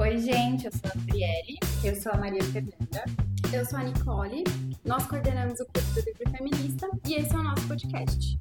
Oi, gente, eu sou a Gabriele. Eu sou a Maria Fernanda. Eu sou a Nicole. Nós coordenamos o Clube do Livro Feminista e esse é o nosso podcast.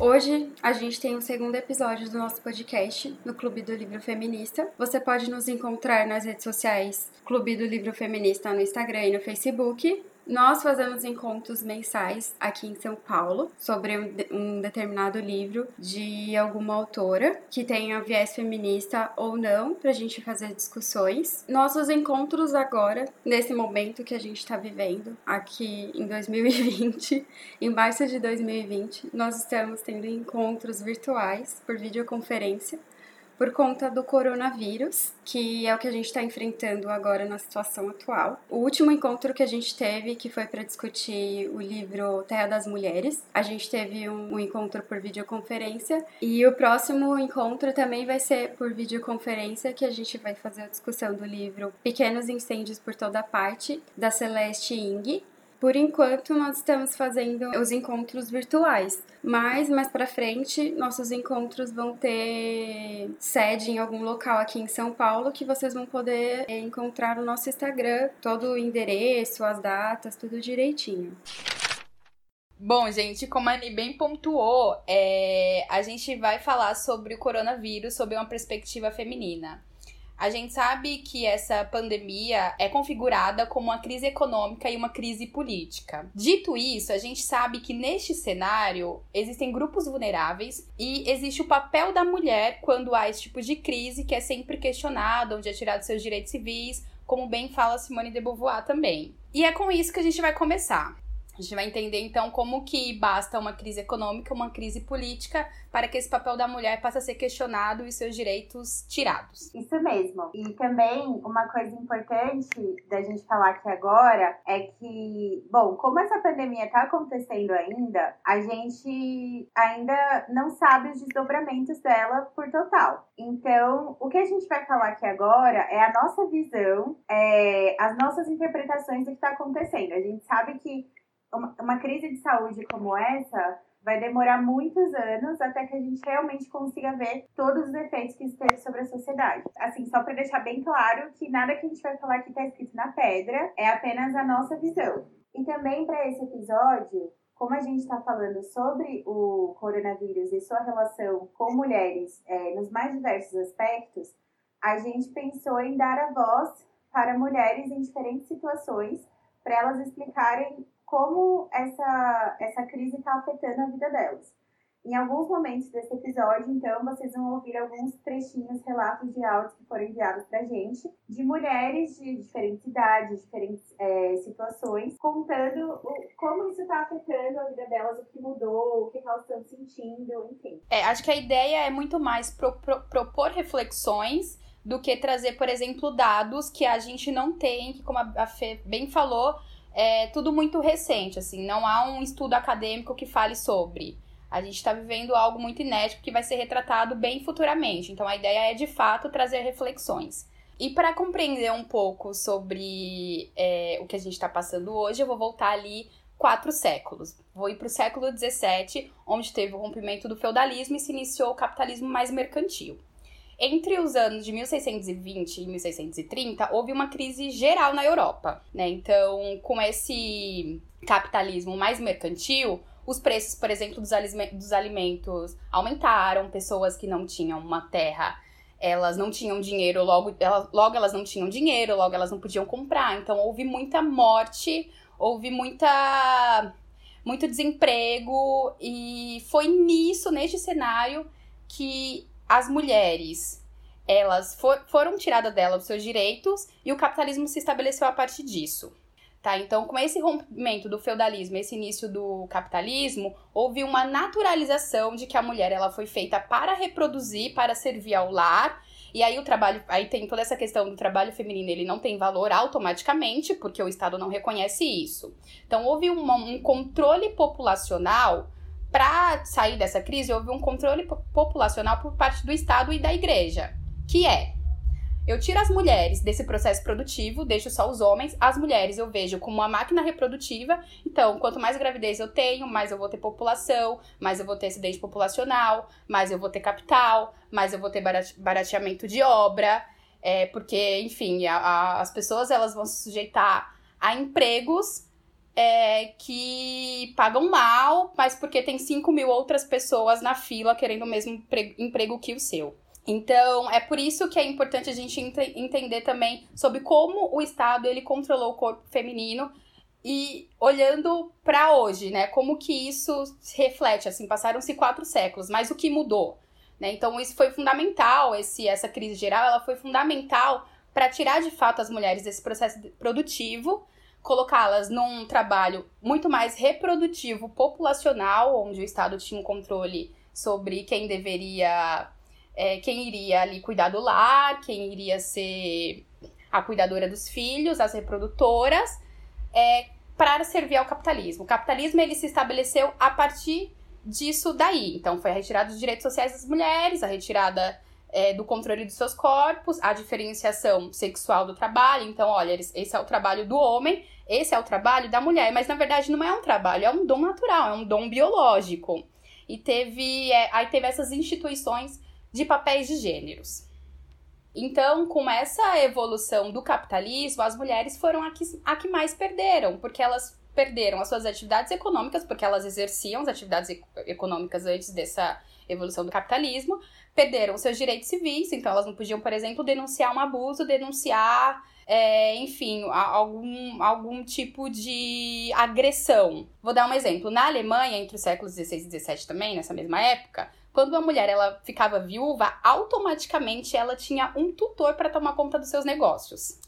Hoje a gente tem o segundo episódio do nosso podcast no Clube do Livro Feminista. Você pode nos encontrar nas redes sociais Clube do Livro Feminista no Instagram e no Facebook nós fazemos encontros mensais aqui em São Paulo sobre um, um determinado livro de alguma autora que tenha viés feminista ou não, para a gente fazer discussões. Nossos encontros agora, nesse momento que a gente está vivendo, aqui em 2020, em março de 2020, nós estamos tendo encontros virtuais por videoconferência por conta do coronavírus, que é o que a gente está enfrentando agora na situação atual. O último encontro que a gente teve, que foi para discutir o livro Terra das Mulheres, a gente teve um, um encontro por videoconferência e o próximo encontro também vai ser por videoconferência, que a gente vai fazer a discussão do livro Pequenos Incêndios por Toda Parte, da Celeste Ing, por enquanto, nós estamos fazendo os encontros virtuais, mas mais para frente, nossos encontros vão ter sede em algum local aqui em São Paulo que vocês vão poder é, encontrar no nosso Instagram, todo o endereço, as datas, tudo direitinho. Bom, gente, como a Ani bem pontuou, é, a gente vai falar sobre o coronavírus sob uma perspectiva feminina. A gente sabe que essa pandemia é configurada como uma crise econômica e uma crise política. Dito isso, a gente sabe que neste cenário existem grupos vulneráveis e existe o papel da mulher quando há esse tipo de crise que é sempre questionado, onde é tirado seus direitos civis, como bem fala Simone de Beauvoir também. E é com isso que a gente vai começar. A gente vai entender então como que basta uma crise econômica, uma crise política para que esse papel da mulher passe a ser questionado e seus direitos tirados. Isso mesmo. E também uma coisa importante da gente falar aqui agora é que, bom, como essa pandemia está acontecendo ainda, a gente ainda não sabe os desdobramentos dela por total. Então, o que a gente vai falar aqui agora é a nossa visão, é, as nossas interpretações do que está acontecendo. A gente sabe que uma, uma crise de saúde como essa vai demorar muitos anos até que a gente realmente consiga ver todos os efeitos que isso teve sobre a sociedade. Assim, só para deixar bem claro que nada que a gente vai falar aqui está escrito na pedra, é apenas a nossa visão. E também para esse episódio, como a gente está falando sobre o coronavírus e sua relação com mulheres é, nos mais diversos aspectos, a gente pensou em dar a voz para mulheres em diferentes situações, para elas explicarem como essa, essa crise está afetando a vida delas. Em alguns momentos desse episódio, então, vocês vão ouvir alguns trechinhos, relatos de áudios que foram enviados pra gente, de mulheres de diferentes idades, diferentes é, situações, contando o, como isso está afetando a vida delas, o que mudou, o que elas estão sentindo, enfim. É, acho que a ideia é muito mais pro, pro, propor reflexões do que trazer, por exemplo, dados que a gente não tem, que, como a Fê bem falou, é tudo muito recente, assim, não há um estudo acadêmico que fale sobre. A gente está vivendo algo muito inédito que vai ser retratado bem futuramente. Então a ideia é de fato trazer reflexões. E para compreender um pouco sobre é, o que a gente está passando hoje, eu vou voltar ali quatro séculos. Vou ir para o século XVII, onde teve o rompimento do feudalismo e se iniciou o capitalismo mais mercantil. Entre os anos de 1620 e 1630, houve uma crise geral na Europa, né? Então, com esse capitalismo mais mercantil, os preços, por exemplo, dos, alimentos aumentaram, pessoas que não tinham uma terra elas não tinham dinheiro, logo, elas, logo elas não tinham dinheiro, logo elas não podiam comprar. Então houve muita morte, houve muita muito desemprego e foi nisso, neste cenário, que as mulheres elas for, foram tiradas dela os seus direitos e o capitalismo se estabeleceu a partir disso. Tá? Então, com esse rompimento do feudalismo, esse início do capitalismo, houve uma naturalização de que a mulher ela foi feita para reproduzir, para servir ao lar. E aí o trabalho, aí tem toda essa questão do trabalho feminino, ele não tem valor automaticamente, porque o Estado não reconhece isso. Então houve uma, um controle populacional para sair dessa crise, houve um controle populacional por parte do Estado e da Igreja, que é Eu tiro as mulheres desse processo produtivo, deixo só os homens. As mulheres eu vejo como uma máquina reprodutiva. Então, quanto mais gravidez eu tenho, mais eu vou ter população, mais eu vou ter acidente populacional, mais eu vou ter capital, mais eu vou ter barateamento de obra. É, porque, enfim, a, a, as pessoas elas vão se sujeitar a empregos é, que pagam mal, mas porque tem 5 mil outras pessoas na fila querendo o mesmo emprego que o seu. Então, é por isso que é importante a gente ent entender também sobre como o Estado ele controlou o corpo feminino e olhando para hoje, né? Como que isso se reflete? Assim, passaram-se quatro séculos, mas o que mudou? Né? Então, isso foi fundamental. Esse, essa crise geral, ela foi fundamental para tirar de fato as mulheres desse processo produtivo, colocá-las num trabalho muito mais reprodutivo, populacional, onde o Estado tinha um controle sobre quem deveria é, quem iria ali cuidar do lar, quem iria ser a cuidadora dos filhos, as reprodutoras, é, para servir ao capitalismo. O capitalismo ele se estabeleceu a partir disso daí. Então, foi a retirada dos direitos sociais das mulheres, a retirada é, do controle dos seus corpos, a diferenciação sexual do trabalho. Então, olha, esse é o trabalho do homem, esse é o trabalho da mulher. Mas, na verdade, não é um trabalho, é um dom natural, é um dom biológico. E teve, é, aí teve essas instituições de papéis de gêneros. Então, com essa evolução do capitalismo, as mulheres foram a que, a que mais perderam, porque elas perderam as suas atividades econômicas, porque elas exerciam as atividades econômicas antes dessa evolução do capitalismo, perderam seus direitos civis, então elas não podiam, por exemplo, denunciar um abuso, denunciar, é, enfim, algum, algum tipo de agressão. Vou dar um exemplo. Na Alemanha, entre os séculos XVI e XVII também, nessa mesma época, quando uma mulher ela ficava viúva, automaticamente ela tinha um tutor para tomar conta dos seus negócios.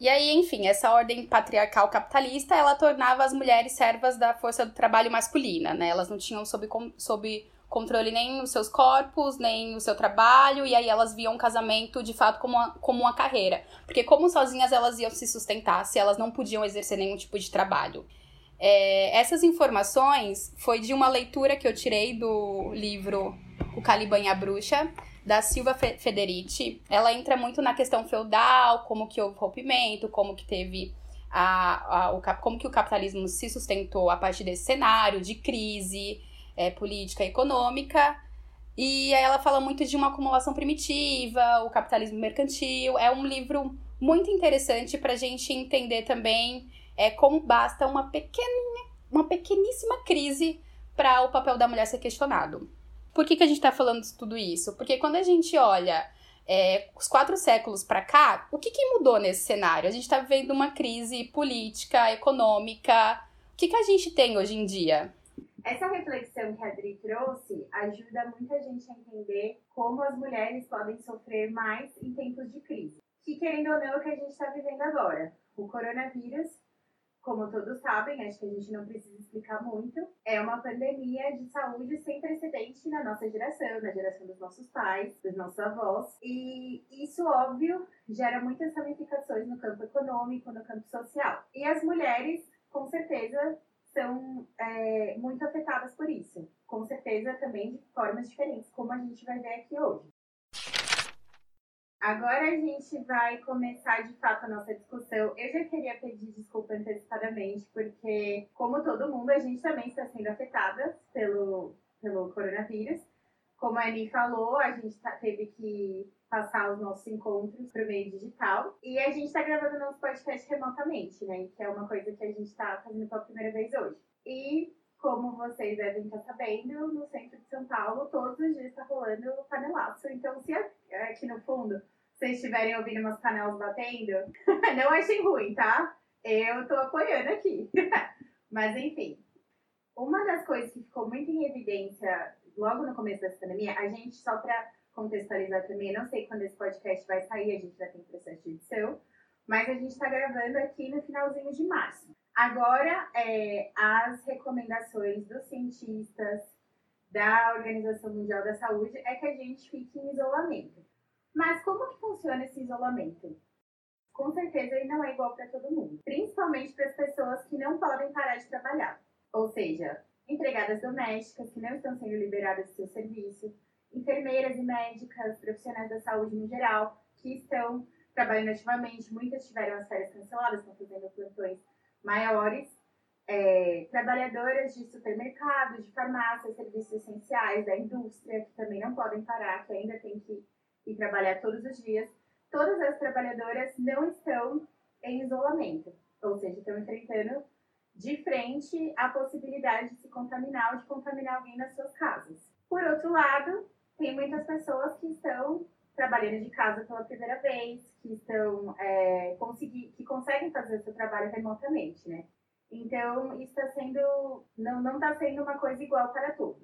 E aí, enfim, essa ordem patriarcal capitalista, ela tornava as mulheres servas da força do trabalho masculina, né? Elas não tinham sob, sob controle nem os seus corpos, nem o seu trabalho, e aí elas viam o casamento de fato como uma, como uma carreira. Porque como sozinhas elas iam se sustentar se elas não podiam exercer nenhum tipo de trabalho. É, essas informações foi de uma leitura que eu tirei do livro O Caliban e a Bruxa, da Silva Federici. Ela entra muito na questão feudal, como que houve rompimento, como que teve a, a o, como que o capitalismo se sustentou a partir desse cenário de crise é, política e econômica. E ela fala muito de uma acumulação primitiva, o capitalismo mercantil. É um livro muito interessante para a gente entender também é como basta uma pequena, uma pequeníssima crise para o papel da mulher ser questionado. Por que, que a gente está falando de tudo isso? Porque quando a gente olha é, os quatro séculos para cá, o que, que mudou nesse cenário? A gente está vivendo uma crise política, econômica. O que, que a gente tem hoje em dia? Essa reflexão que a Adri trouxe ajuda muita gente a entender como as mulheres podem sofrer mais em tempos de crise. Que, querendo ou não, é o que a gente está vivendo agora. O coronavírus como todos sabem, acho que a gente não precisa explicar muito, é uma pandemia de saúde sem precedente na nossa geração, na geração dos nossos pais, dos nossos avós. E isso, óbvio, gera muitas ramificações no campo econômico, no campo social. E as mulheres, com certeza, são é, muito afetadas por isso. Com certeza também de formas diferentes, como a gente vai ver aqui hoje. Agora a gente vai começar de fato a nossa discussão. Eu já queria pedir desculpa antecipadamente, porque, como todo mundo, a gente também está sendo afetada pelo, pelo coronavírus. Como a Annie falou, a gente tá, teve que passar os nossos encontros o meio digital. E a gente está gravando nosso podcast remotamente, né? Que é uma coisa que a gente está fazendo pela primeira vez hoje. E, como vocês devem estar sabendo, no centro de São Paulo, todos os dias está rolando panelaço. Então, se aqui no fundo vocês estiverem ouvindo umas panelas batendo, não achem ruim, tá? Eu tô apoiando aqui. Mas enfim, uma das coisas que ficou muito em evidência logo no começo dessa pandemia, a gente, só para contextualizar também, não sei quando esse podcast vai sair, a gente já tem processo de edição, mas a gente está gravando aqui no finalzinho de março. Agora, é, as recomendações dos cientistas, da Organização Mundial da Saúde, é que a gente fique em isolamento. Mas como que funciona esse isolamento? Com certeza ele não é igual para todo mundo, principalmente para as pessoas que não podem parar de trabalhar, ou seja, empregadas domésticas que não estão sendo liberadas do seu serviço, enfermeiras e médicas, profissionais da saúde no geral, que estão trabalhando ativamente, muitas tiveram as férias canceladas, estão fazendo plantões maiores. É, trabalhadoras de supermercado, de farmácia, serviços essenciais, da indústria, que também não podem parar, que ainda tem que ir trabalhar todos os dias. Todas as trabalhadoras não estão em isolamento, ou seja, estão enfrentando de frente a possibilidade de se contaminar ou de contaminar alguém nas suas casas. Por outro lado, tem muitas pessoas que estão trabalhando de casa pela primeira vez, que estão é, conseguir, que conseguem fazer o seu trabalho remotamente, né? Então, isso está sendo, não não está sendo uma coisa igual para todos.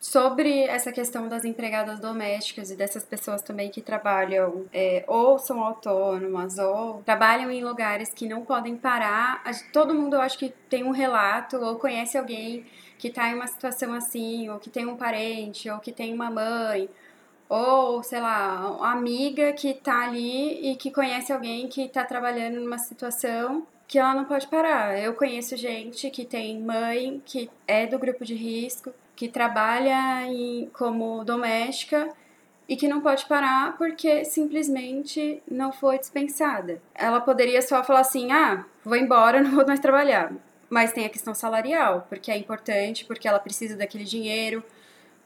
Sobre essa questão das empregadas domésticas e dessas pessoas também que trabalham é, ou são autônomas ou trabalham em lugares que não podem parar, todo mundo eu acho que tem um relato ou conhece alguém que está em uma situação assim, ou que tem um parente, ou que tem uma mãe, ou sei lá, uma amiga que está ali e que conhece alguém que está trabalhando numa situação que ela não pode parar. Eu conheço gente que tem mãe que é do grupo de risco, que trabalha em, como doméstica e que não pode parar porque simplesmente não foi dispensada. Ela poderia só falar assim: ah, vou embora, não vou mais trabalhar. Mas tem a questão salarial, porque é importante, porque ela precisa daquele dinheiro,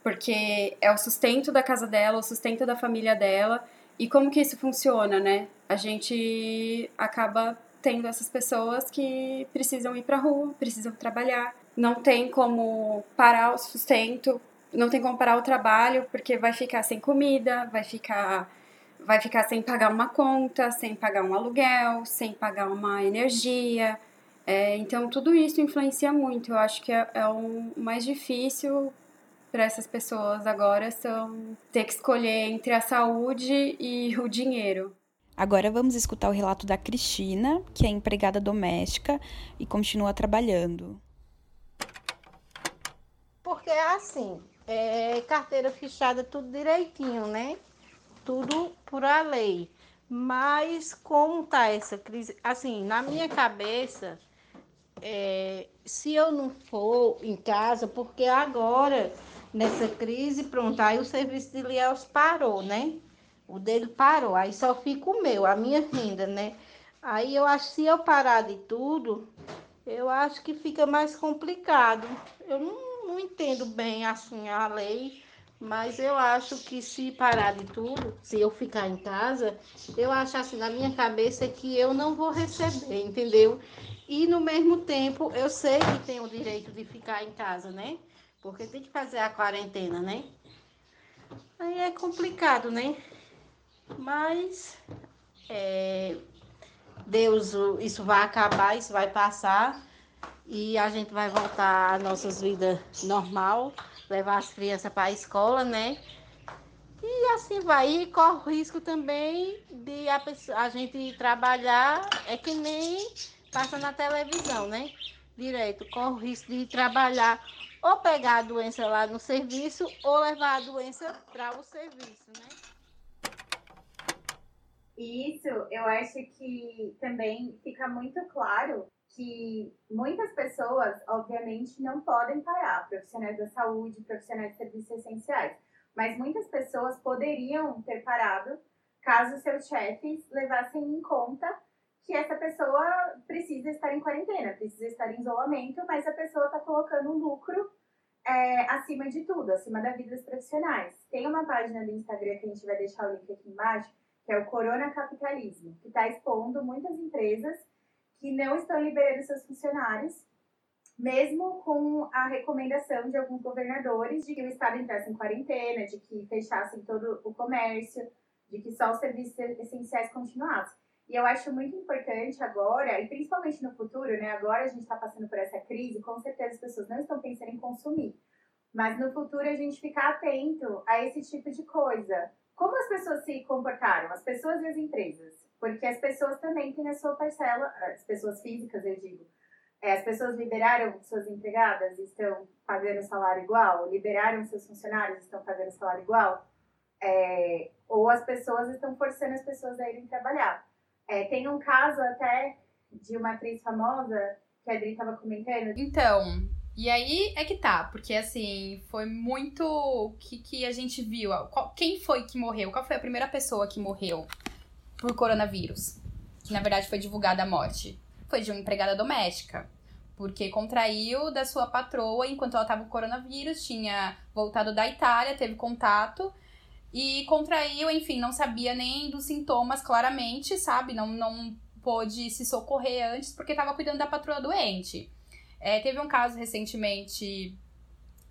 porque é o sustento da casa dela, o sustento da família dela. E como que isso funciona, né? A gente acaba tendo essas pessoas que precisam ir para rua, precisam trabalhar, não tem como parar o sustento, não tem como parar o trabalho, porque vai ficar sem comida, vai ficar vai ficar sem pagar uma conta, sem pagar um aluguel, sem pagar uma energia. É, então tudo isso influencia muito. Eu acho que é, é o mais difícil para essas pessoas agora são ter que escolher entre a saúde e o dinheiro. Agora vamos escutar o relato da Cristina, que é empregada doméstica e continua trabalhando. Porque é assim, é, carteira fechada tudo direitinho, né? Tudo por a lei. Mas como tá essa crise? Assim, na minha cabeça, é, se eu não for em casa, porque agora, nessa crise, pronto, aí o serviço de Liels parou, né? O dele parou, aí só fica o meu, a minha renda, né? Aí eu acho que se eu parar de tudo, eu acho que fica mais complicado. Eu não, não entendo bem assim a lei, mas eu acho que se parar de tudo, se eu ficar em casa, eu acho assim na minha cabeça que eu não vou receber, entendeu? E no mesmo tempo, eu sei que tenho o direito de ficar em casa, né? Porque tem que fazer a quarentena, né? Aí é complicado, né? Mas é, Deus, isso vai acabar, isso vai passar e a gente vai voltar às nossas vidas normal, levar as crianças para a escola, né? E assim vai. E corre o risco também de a, a gente trabalhar, é que nem passa na televisão, né? Direito, corre o risco de trabalhar ou pegar a doença lá no serviço ou levar a doença para o serviço, né? Isso eu acho que também fica muito claro que muitas pessoas, obviamente, não podem parar, profissionais da saúde, profissionais de serviços essenciais, mas muitas pessoas poderiam ter parado caso seus chefes levassem em conta que essa pessoa precisa estar em quarentena, precisa estar em isolamento, mas a pessoa está colocando um lucro é, acima de tudo, acima da vida dos profissionais. Tem uma página do Instagram que a gente vai deixar o link aqui embaixo, que é o Corona Capitalismo, que está expondo muitas empresas que não estão liberando seus funcionários, mesmo com a recomendação de alguns governadores de que o Estado entrasse em quarentena, de que fechassem todo o comércio, de que só os serviços essenciais continuassem. E eu acho muito importante agora, e principalmente no futuro, né? Agora a gente está passando por essa crise, com certeza as pessoas não estão pensando em consumir. Mas no futuro a gente ficar atento a esse tipo de coisa. Como as pessoas se comportaram, as pessoas e as empresas? Porque as pessoas também têm a sua parcela, as pessoas físicas, eu digo. É, as pessoas liberaram suas empregadas estão pagando salário igual? Liberaram seus funcionários estão pagando salário igual? É, ou as pessoas estão forçando as pessoas a irem trabalhar. É, tem um caso até de uma atriz famosa que a Adri estava comentando. Então, e aí é que tá, porque assim, foi muito o que, que a gente viu. Qual, quem foi que morreu? Qual foi a primeira pessoa que morreu por coronavírus. Que na verdade foi divulgada a morte. Foi de uma empregada doméstica. Porque contraiu da sua patroa enquanto ela estava com coronavírus, tinha voltado da Itália, teve contato e contraiu, enfim, não sabia nem dos sintomas claramente, sabe? Não, não pôde se socorrer antes porque estava cuidando da patroa doente. É, teve um caso recentemente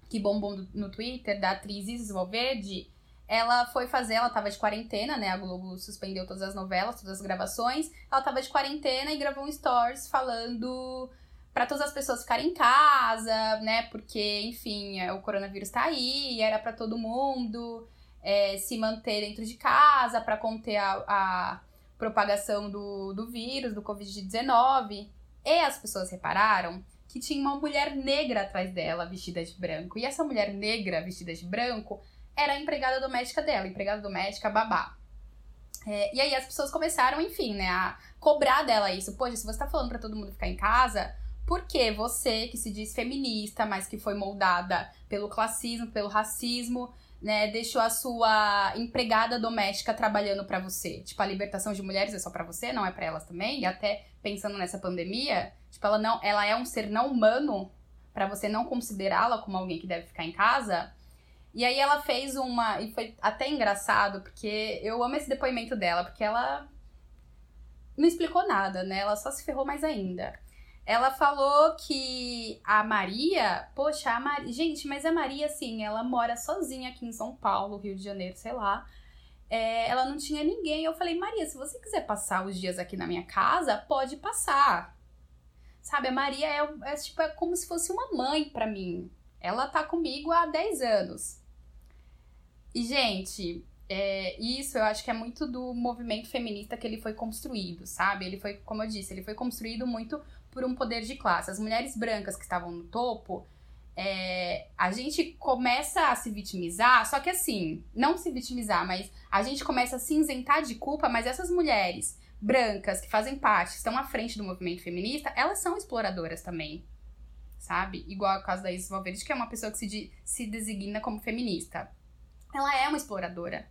que bombou no Twitter da atriz Isis Valverde. Ela foi fazer, ela tava de quarentena, né? A Globo suspendeu todas as novelas, todas as gravações. Ela tava de quarentena e gravou um stories falando para todas as pessoas ficarem em casa, né? Porque, enfim, é, o coronavírus tá aí, era para todo mundo é, se manter dentro de casa para conter a, a propagação do, do vírus, do Covid-19. E as pessoas repararam que tinha uma mulher negra atrás dela, vestida de branco. E essa mulher negra, vestida de branco, era a empregada doméstica dela, empregada doméstica babá. É, e aí as pessoas começaram, enfim, né, a cobrar dela isso. Poxa, se você tá falando para todo mundo ficar em casa, por que você, que se diz feminista, mas que foi moldada pelo classismo, pelo racismo, né, deixou a sua empregada doméstica trabalhando para você? Tipo, a libertação de mulheres é só para você, não é para elas também? E até pensando nessa pandemia, tipo, ela não, ela é um ser não humano para você não considerá-la como alguém que deve ficar em casa. E aí ela fez uma e foi até engraçado, porque eu amo esse depoimento dela, porque ela não explicou nada, né? Ela só se ferrou mais ainda. Ela falou que a Maria, poxa, a Maria, gente, mas a Maria, assim, ela mora sozinha aqui em São Paulo, Rio de Janeiro, sei lá. É, ela não tinha ninguém. Eu falei, Maria, se você quiser passar os dias aqui na minha casa, pode passar. Sabe, a Maria é, é tipo, é como se fosse uma mãe para mim. Ela tá comigo há 10 anos. E, gente, é, isso eu acho que é muito do movimento feminista que ele foi construído, sabe? Ele foi, como eu disse, ele foi construído muito por um poder de classe. As mulheres brancas que estavam no topo, é, a gente começa a se vitimizar, só que assim, não se vitimizar, mas a gente começa a se isentar de culpa, mas essas mulheres brancas que fazem parte, estão à frente do movimento feminista, elas são exploradoras também, sabe? Igual o caso da Isis Valverde, que é uma pessoa que se, de, se designa como feminista. Ela é uma exploradora.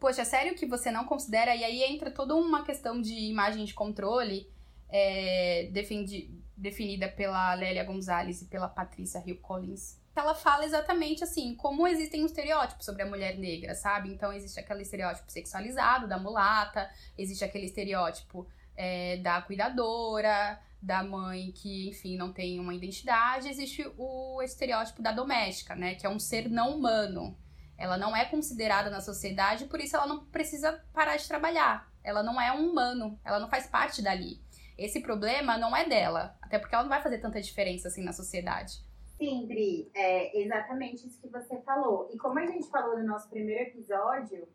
Poxa, é sério que você não considera? E aí entra toda uma questão de imagem de controle é, defendi, definida pela Lélia Gonzalez e pela Patrícia Hill Collins. Ela fala exatamente assim, como existem um estereótipos sobre a mulher negra, sabe? Então existe aquele estereótipo sexualizado da mulata, existe aquele estereótipo é, da cuidadora, da mãe que, enfim, não tem uma identidade, existe o estereótipo da doméstica, né? Que é um ser não humano. Ela não é considerada na sociedade, por isso ela não precisa parar de trabalhar. Ela não é um humano, ela não faz parte dali. Esse problema não é dela, até porque ela não vai fazer tanta diferença assim na sociedade. Sim, Bri, é exatamente isso que você falou. E como a gente falou no nosso primeiro episódio,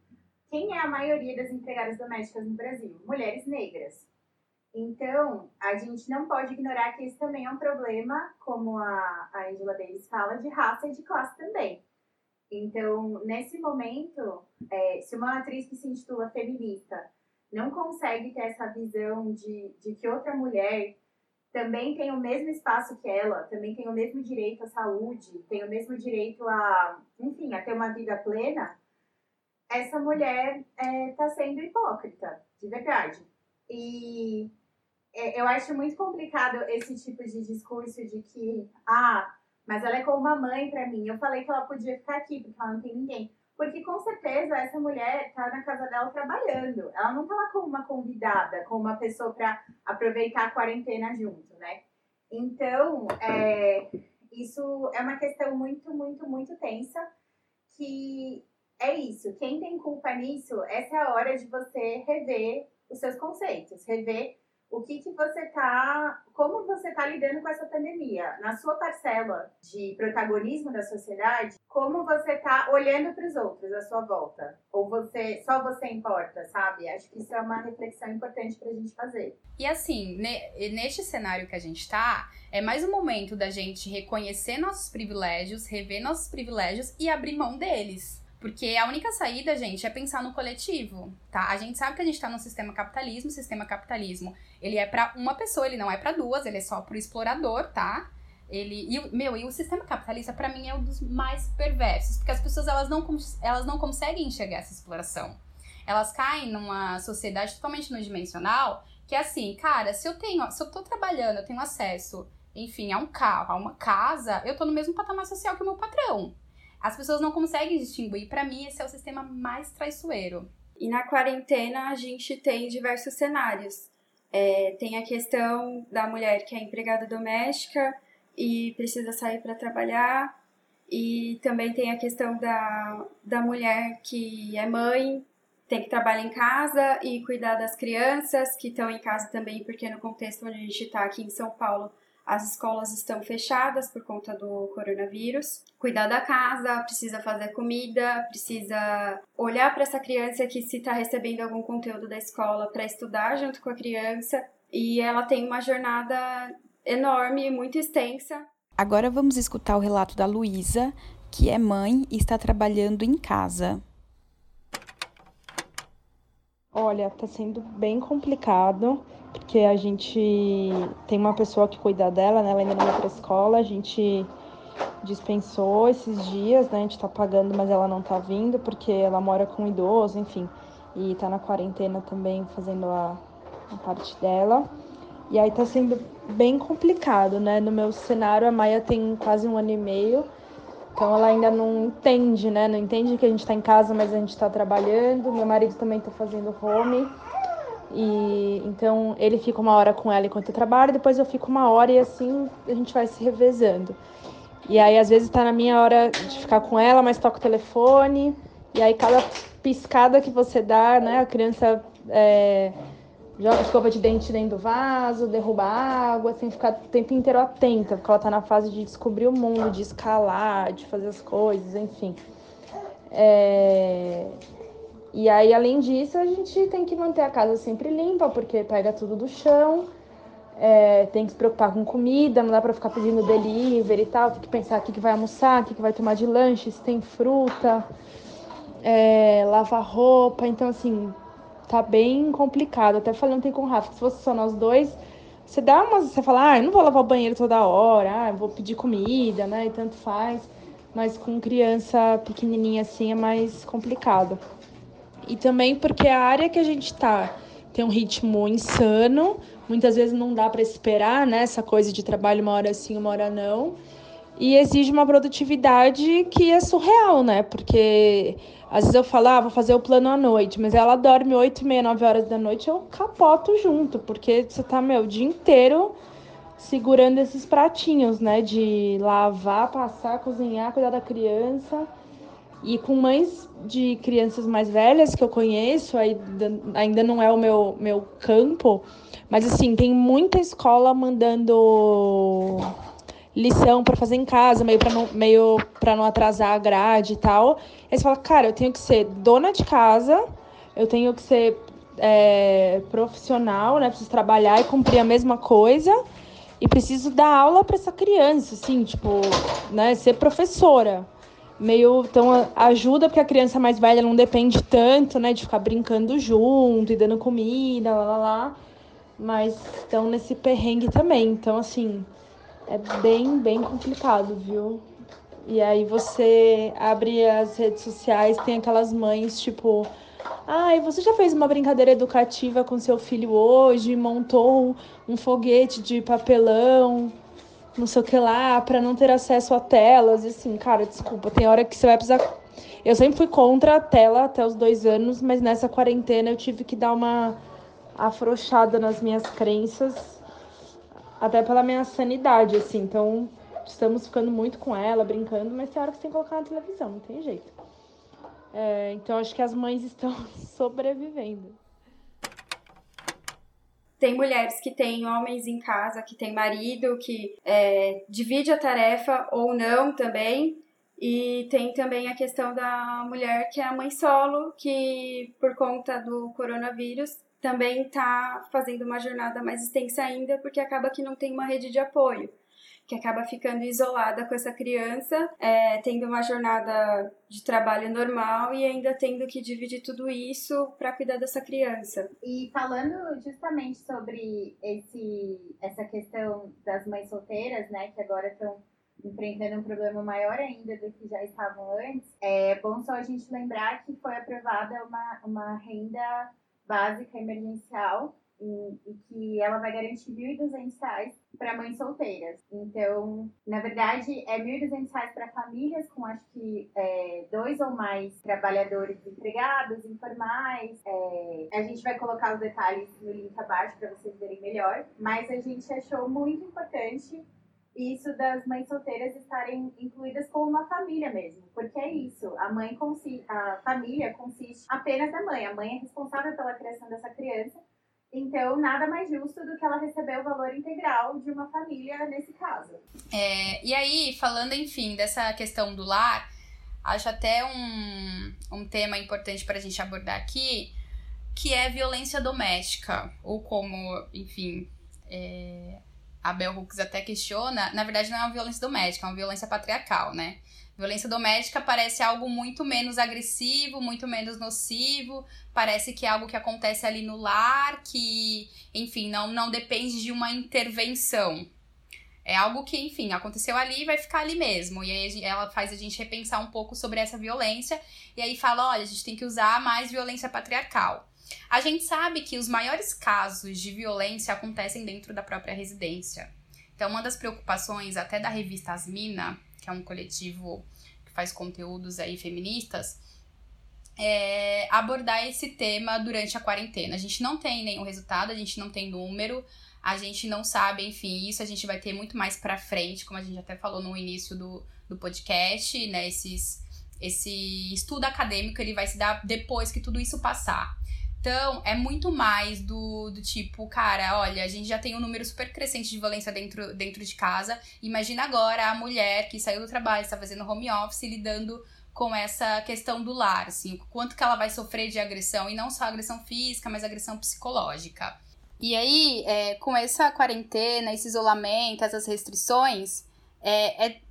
quem é a maioria das empregadas domésticas no Brasil? Mulheres negras. Então, a gente não pode ignorar que isso também é um problema, como a, a Angela Davis fala, de raça e de classe também. Então, nesse momento, é, se uma atriz que se intitula feminista não consegue ter essa visão de, de que outra mulher também tem o mesmo espaço que ela, também tem o mesmo direito à saúde, tem o mesmo direito a, enfim, a ter uma vida plena, essa mulher está é, tá sendo hipócrita, de verdade. E é, eu acho muito complicado esse tipo de discurso de que, ah, mas ela é como uma mãe para mim. Eu falei que ela podia ficar aqui porque ela não tem ninguém. Porque com certeza essa mulher tá na casa dela trabalhando. Ela não tá lá como uma convidada, como uma pessoa para aproveitar a quarentena junto, né? Então, é, isso é uma questão muito, muito, muito tensa. Que é isso. Quem tem culpa nisso, essa é a hora de você rever os seus conceitos, rever o que, que você tá, como você tá lidando com essa pandemia, na sua parcela de protagonismo da sociedade, como você tá olhando para os outros à sua volta, ou você só você importa, sabe? Acho que isso é uma reflexão importante para a gente fazer. E assim, ne, neste cenário que a gente tá, é mais um momento da gente reconhecer nossos privilégios, rever nossos privilégios e abrir mão deles. Porque a única saída, gente, é pensar no coletivo, tá? A gente sabe que a gente tá no sistema capitalismo, o sistema capitalismo, ele é para uma pessoa, ele não é para duas, ele é só pro explorador, tá? Ele, e, meu, e o sistema capitalista para mim é um dos mais perversos, porque as pessoas elas não, elas não conseguem enxergar essa exploração. elas caem numa sociedade totalmente no dimensional, que é assim, cara, se eu tenho, se eu tô trabalhando, eu tenho acesso, enfim, a um carro, a uma casa, eu tô no mesmo patamar social que o meu patrão. As pessoas não conseguem distinguir. Para mim, esse é o sistema mais traiçoeiro. E na quarentena, a gente tem diversos cenários. É, tem a questão da mulher que é empregada doméstica e precisa sair para trabalhar. E também tem a questão da, da mulher que é mãe, tem que trabalhar em casa e cuidar das crianças que estão em casa também, porque no contexto onde a gente está aqui em São Paulo, as escolas estão fechadas por conta do coronavírus. Cuidar da casa, precisa fazer comida, precisa olhar para essa criança que se está recebendo algum conteúdo da escola para estudar junto com a criança. E ela tem uma jornada enorme, muito extensa. Agora vamos escutar o relato da Luísa, que é mãe e está trabalhando em casa. Olha, tá sendo bem complicado porque a gente tem uma pessoa que cuida dela, né? Ela ainda não vai pra escola, a gente dispensou esses dias, né? A gente tá pagando, mas ela não tá vindo porque ela mora com um idoso, enfim. E tá na quarentena também fazendo a, a parte dela. E aí tá sendo bem complicado, né? No meu cenário, a Maia tem quase um ano e meio. Então ela ainda não entende, né? Não entende que a gente tá em casa, mas a gente tá trabalhando. Meu marido também tá fazendo home. E então ele fica uma hora com ela enquanto eu trabalho, depois eu fico uma hora e assim a gente vai se revezando. E aí às vezes tá na minha hora de ficar com ela, mas toca o telefone, e aí cada piscada que você dá, né, a criança é, joga escova de dente dentro do vaso, derruba água, tem que ficar o tempo inteiro atenta, porque ela tá na fase de descobrir o mundo, de escalar, de fazer as coisas, enfim. É... E aí, além disso, a gente tem que manter a casa sempre limpa, porque pega tudo do chão. É, tem que se preocupar com comida, não dá pra ficar pedindo delivery e tal. Tem que pensar o que, que vai almoçar, o que, que vai tomar de lanche, se tem fruta, é, lavar roupa. Então, assim, tá bem complicado. Até falando tem com o Rafa, se fosse só nós dois, você dá umas. Você fala, ah, eu não vou lavar o banheiro toda hora, ah, eu vou pedir comida, né? E tanto faz. Mas com criança pequenininha assim é mais complicado. E também porque a área que a gente está tem um ritmo insano, muitas vezes não dá para esperar, né? Essa coisa de trabalho uma hora sim, uma hora não. E exige uma produtividade que é surreal, né? Porque às vezes eu falo, ah, vou fazer o plano à noite, mas ela dorme 8 e meia, 9 horas da noite, eu capoto junto, porque você tá, meu, o dia inteiro segurando esses pratinhos, né? De lavar, passar, cozinhar, cuidar da criança. E com mães de crianças mais velhas que eu conheço, ainda, ainda não é o meu, meu campo, mas assim, tem muita escola mandando lição para fazer em casa, meio para não, meio não atrasar a grade e tal. Aí você fala, cara, eu tenho que ser dona de casa, eu tenho que ser é, profissional, né? Preciso trabalhar e cumprir a mesma coisa. E preciso dar aula para essa criança, assim, tipo, né? Ser professora meio então ajuda porque a criança mais velha não depende tanto, né, de ficar brincando junto e dando comida, lá lá lá. Mas estão nesse perrengue também. Então assim, é bem bem complicado, viu? E aí você abre as redes sociais, tem aquelas mães tipo, ai, você já fez uma brincadeira educativa com seu filho hoje, montou um foguete de papelão? Não sei o que lá, para não ter acesso a telas. E assim, cara, desculpa, tem hora que você vai precisar. Eu sempre fui contra a tela até os dois anos, mas nessa quarentena eu tive que dar uma afrouxada nas minhas crenças, até pela minha sanidade, assim. Então, estamos ficando muito com ela, brincando, mas tem hora que você tem que colocar na televisão, não tem jeito. É, então, acho que as mães estão sobrevivendo. Tem mulheres que têm homens em casa, que têm marido, que é, divide a tarefa ou não também. E tem também a questão da mulher que é a mãe solo, que por conta do coronavírus também está fazendo uma jornada mais extensa ainda, porque acaba que não tem uma rede de apoio que acaba ficando isolada com essa criança, é, tendo uma jornada de trabalho normal e ainda tendo que dividir tudo isso para cuidar dessa criança. E falando justamente sobre esse, essa questão das mães solteiras, né, que agora estão enfrentando um problema maior ainda do que já estavam antes, é bom só a gente lembrar que foi aprovada uma, uma renda básica emergencial e, que ela vai garantir R$ 1.200 para mães solteiras. Então, na verdade, é R$ 1.200 para famílias com acho que é, dois ou mais trabalhadores empregados, informais. É, a gente vai colocar os detalhes no link abaixo para vocês verem melhor. Mas a gente achou muito importante isso das mães solteiras estarem incluídas como uma família mesmo, porque é isso, a mãe consiste, a família consiste apenas da mãe, a mãe é responsável pela criação dessa criança então, nada mais justo do que ela receber o valor integral de uma família nesse caso. É, e aí, falando, enfim, dessa questão do lar, acho até um, um tema importante para a gente abordar aqui, que é violência doméstica, ou como, enfim, é, a Bell Hooks até questiona, na verdade não é uma violência doméstica, é uma violência patriarcal, né? Violência doméstica parece algo muito menos agressivo, muito menos nocivo, parece que é algo que acontece ali no lar, que, enfim, não, não depende de uma intervenção. É algo que, enfim, aconteceu ali e vai ficar ali mesmo. E aí ela faz a gente repensar um pouco sobre essa violência e aí fala: olha, a gente tem que usar mais violência patriarcal. A gente sabe que os maiores casos de violência acontecem dentro da própria residência. Então, uma das preocupações até da revista Asmina, que é um coletivo que faz conteúdos aí feministas, é abordar esse tema durante a quarentena. A gente não tem nenhum resultado, a gente não tem número, a gente não sabe, enfim, isso a gente vai ter muito mais pra frente, como a gente até falou no início do, do podcast, né? Esses, esse estudo acadêmico ele vai se dar depois que tudo isso passar. Então, é muito mais do, do tipo, cara, olha, a gente já tem um número super crescente de violência dentro, dentro de casa. Imagina agora a mulher que saiu do trabalho, está fazendo home office, lidando com essa questão do lar, assim, quanto que ela vai sofrer de agressão, e não só agressão física, mas agressão psicológica. E aí, é, com essa quarentena, esse isolamento, essas restrições, é, é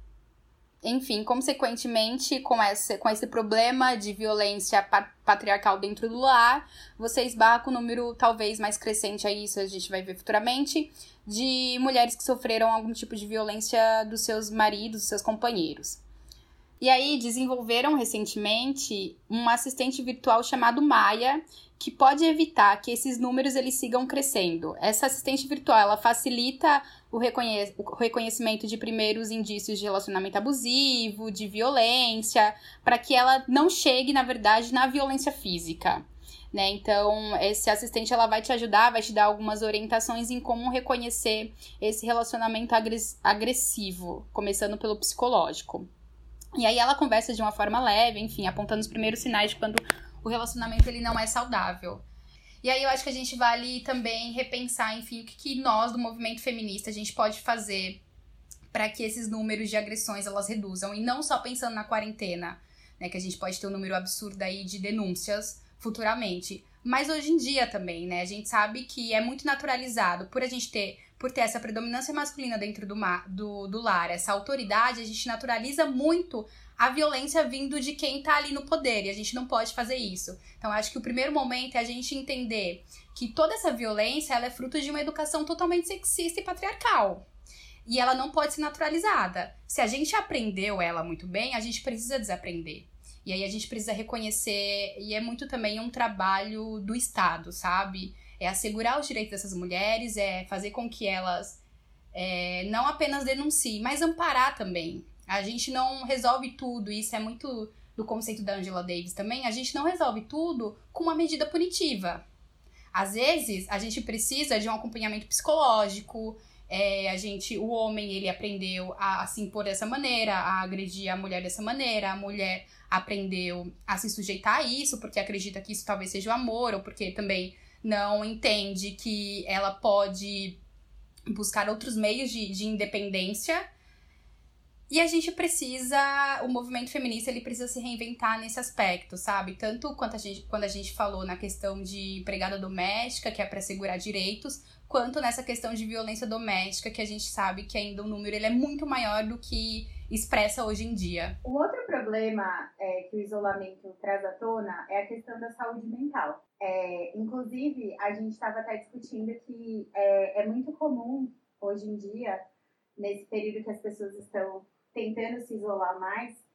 enfim, consequentemente, com esse, com esse problema de violência patriarcal dentro do lar, você esbarra com um número talvez mais crescente a isso, a gente vai ver futuramente, de mulheres que sofreram algum tipo de violência dos seus maridos, dos seus companheiros. E aí desenvolveram recentemente um assistente virtual chamado Maia, que pode evitar que esses números eles sigam crescendo. Essa assistente virtual ela facilita o, reconhe o reconhecimento de primeiros indícios de relacionamento abusivo, de violência, para que ela não chegue, na verdade, na violência física. Né? Então, esse assistente ela vai te ajudar, vai te dar algumas orientações em como reconhecer esse relacionamento agressivo, começando pelo psicológico. E aí ela conversa de uma forma leve, enfim, apontando os primeiros sinais de quando o relacionamento ele não é saudável. E aí eu acho que a gente vale também repensar, enfim, o que, que nós do movimento feminista a gente pode fazer para que esses números de agressões elas reduzam e não só pensando na quarentena, né, que a gente pode ter um número absurdo aí de denúncias futuramente, mas hoje em dia também, né? A gente sabe que é muito naturalizado por a gente ter por ter essa predominância masculina dentro do, do, do lar, essa autoridade, a gente naturaliza muito a violência vindo de quem tá ali no poder e a gente não pode fazer isso. Então acho que o primeiro momento é a gente entender que toda essa violência ela é fruto de uma educação totalmente sexista e patriarcal. E ela não pode ser naturalizada. Se a gente aprendeu ela muito bem, a gente precisa desaprender. E aí a gente precisa reconhecer, e é muito também um trabalho do Estado, sabe? É assegurar os direitos dessas mulheres, é fazer com que elas é, não apenas denunciem, mas amparar também. A gente não resolve tudo, isso é muito do conceito da Angela Davis também, a gente não resolve tudo com uma medida punitiva. Às vezes, a gente precisa de um acompanhamento psicológico, é, a gente, o homem, ele aprendeu a, a se impor dessa maneira, a agredir a mulher dessa maneira, a mulher aprendeu a se sujeitar a isso, porque acredita que isso talvez seja o amor, ou porque também não entende que ela pode buscar outros meios de, de independência e a gente precisa, o movimento feminista ele precisa se reinventar nesse aspecto, sabe? Tanto quanto a gente, quando a gente falou na questão de empregada doméstica, que é para assegurar direitos, quanto nessa questão de violência doméstica, que a gente sabe que ainda o número ele é muito maior do que expressa hoje em dia. Um outro problema é, que o isolamento traz à tona é a questão da saúde mental. É, inclusive, a gente estava até discutindo que é, é muito comum hoje em dia, nesse período que as pessoas estão tentando se isolar mais,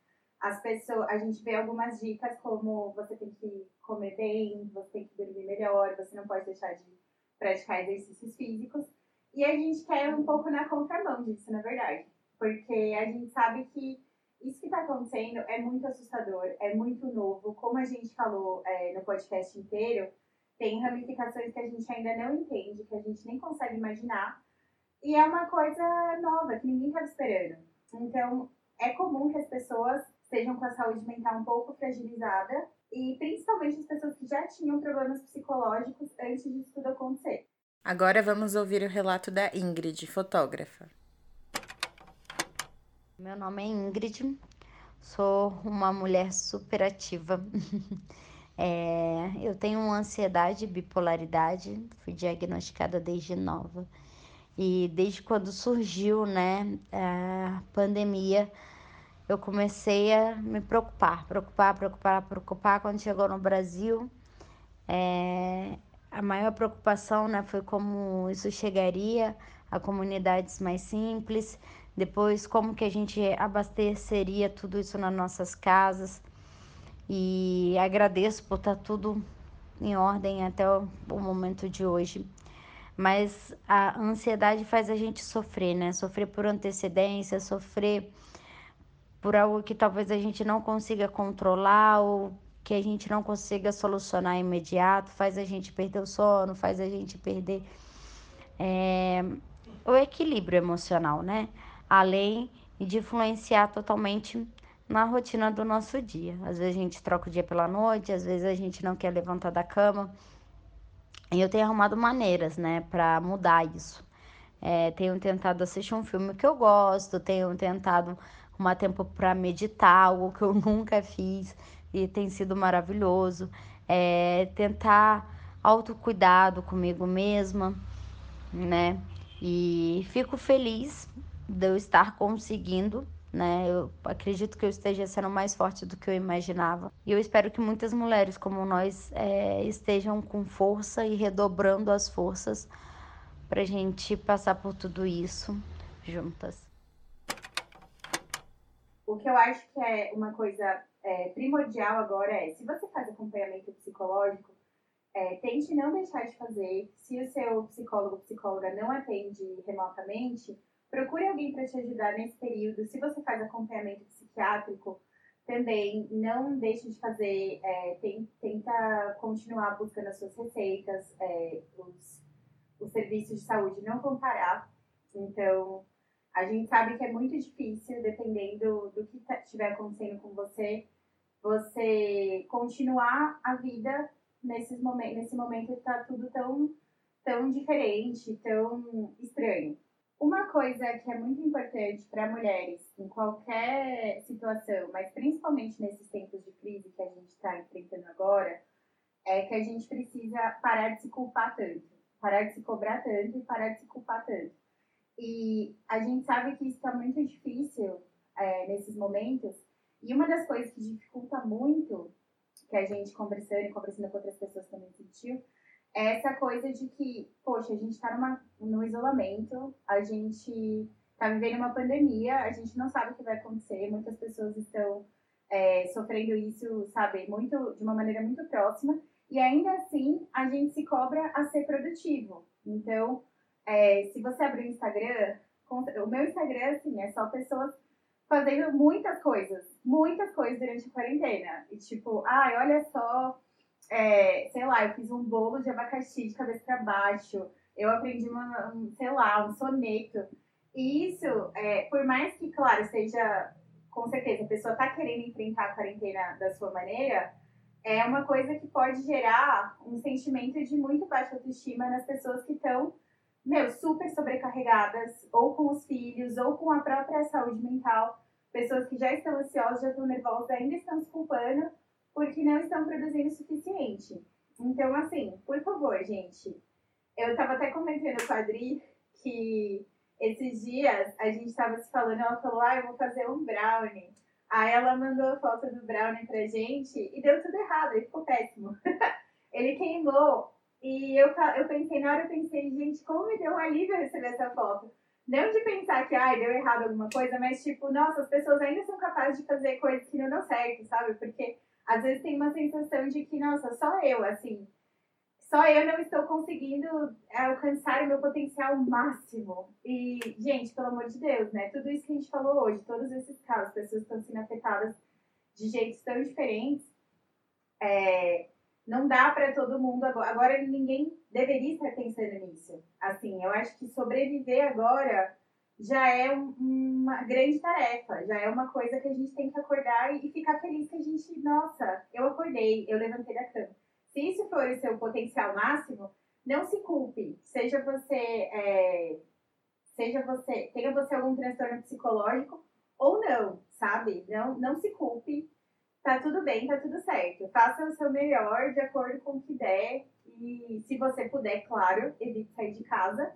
as pessoas, a gente vê algumas dicas como você tem que comer bem, você tem que dormir melhor, você não pode deixar de praticar exercícios físicos. E a gente quer um pouco na contramão disso, na verdade. Porque a gente sabe que isso que está acontecendo é muito assustador, é muito novo. Como a gente falou é, no podcast inteiro, tem ramificações que a gente ainda não entende, que a gente nem consegue imaginar. E é uma coisa nova, que ninguém estava esperando. Então, é comum que as pessoas estejam com a saúde mental um pouco fragilizada e principalmente as pessoas que já tinham problemas psicológicos antes disso tudo acontecer. Agora vamos ouvir o relato da Ingrid, fotógrafa. Meu nome é Ingrid, sou uma mulher super ativa. é, eu tenho ansiedade e bipolaridade, fui diagnosticada desde nova. E desde quando surgiu né, a pandemia, eu comecei a me preocupar, preocupar, preocupar, preocupar. Quando chegou no Brasil, é, a maior preocupação né, foi como isso chegaria a comunidades mais simples, depois como que a gente abasteceria tudo isso nas nossas casas. E agradeço por estar tá tudo em ordem até o, momento de hoje. Mas a ansiedade faz a gente sofrer, né? Sofrer por antecedência, sofrer por algo que talvez a gente não consiga controlar ou que a gente não consiga solucionar imediato, faz a gente perder o sono, faz a gente perder é, o equilíbrio emocional, né? Além de influenciar totalmente na rotina do nosso dia. Às vezes a gente troca o dia pela noite, às vezes a gente não quer levantar da cama. E eu tenho arrumado maneiras, né, para mudar isso. É, tenho tentado assistir um filme que eu gosto, tenho tentado arrumar tempo para meditar, algo que eu nunca fiz e tem sido maravilhoso. É, tentar autocuidado comigo mesma, né? E fico feliz de eu estar conseguindo, né? Eu acredito que eu esteja sendo mais forte do que eu imaginava. E eu espero que muitas mulheres como nós é, estejam com força e redobrando as forças para gente passar por tudo isso juntas. O que eu acho que é uma coisa é, primordial agora é, se você faz acompanhamento psicológico, é, tente não deixar de fazer. Se o seu psicólogo ou psicóloga não atende remotamente, procure alguém para te ajudar nesse período. Se você faz acompanhamento psiquiátrico, também não deixe de fazer, é, tenta continuar buscando as suas receitas, é, os, os serviços de saúde não vão parar. Então, a gente sabe que é muito difícil, dependendo do que tá, estiver acontecendo com você, você continuar a vida nesses momentos, nesse momento que está tudo tão, tão diferente, tão estranho. Uma coisa que é muito importante para mulheres em qualquer situação, mas principalmente nesses tempos de crise que a gente está enfrentando agora, é que a gente precisa parar de se culpar tanto, parar de se cobrar tanto e parar de se culpar tanto. E a gente sabe que isso está muito difícil é, nesses momentos. E uma das coisas que dificulta muito, que a gente conversando e conversando com outras pessoas também sentiu, é essa coisa de que, poxa, a gente está no isolamento, a gente está vivendo uma pandemia, a gente não sabe o que vai acontecer, muitas pessoas estão é, sofrendo isso, sabe, muito, de uma maneira muito próxima, e ainda assim a gente se cobra a ser produtivo. Então, é, se você abrir o Instagram, o meu Instagram, assim, é só pessoas fazendo muitas coisas, muitas coisas durante a quarentena. E tipo, ai, olha só, é, sei lá, eu fiz um bolo de abacaxi de cabeça para baixo, eu aprendi uma, um, sei lá, um soneto. E isso, é, por mais que, claro, seja, com certeza, a pessoa tá querendo enfrentar a quarentena da sua maneira, é uma coisa que pode gerar um sentimento de muito baixa autoestima nas pessoas que estão meu, super sobrecarregadas, ou com os filhos, ou com a própria saúde mental. Pessoas que já estão ansiosas, já estão nervosas, ainda estão se culpando porque não estão produzindo o suficiente. Então, assim, por favor, gente. Eu tava até comentando com a Adri que esses dias a gente tava se falando, ela falou, ah, eu vou fazer um brownie. Aí ela mandou a foto do brownie pra gente e deu tudo errado, ele ficou péssimo. ele queimou e eu, eu pensei, na hora eu pensei, gente, como me deu um alívio receber essa foto. Não de pensar que, ai, deu errado alguma coisa, mas tipo, nossa, as pessoas ainda são capazes de fazer coisas que não dão certo, sabe? Porque às vezes tem uma sensação de que, nossa, só eu, assim, só eu não estou conseguindo alcançar o meu potencial máximo. E, gente, pelo amor de Deus, né? Tudo isso que a gente falou hoje, todos esses casos, pessoas estão sendo afetadas de jeitos tão diferentes, é, não dá para todo mundo agora. Agora ninguém deveria estar pensando nisso. Assim, eu acho que sobreviver agora já é um, uma grande tarefa, já é uma coisa que a gente tem que acordar e, e ficar feliz que a gente, nossa, eu acordei, eu levantei da cama. Se isso for o seu potencial máximo, não se culpe. Seja você, é, seja você, tenha você algum transtorno psicológico ou não, sabe? Não, não se culpe. Tá tudo bem, tá tudo certo. Faça o seu melhor de acordo com o que der. E se você puder, claro, evite sair de casa.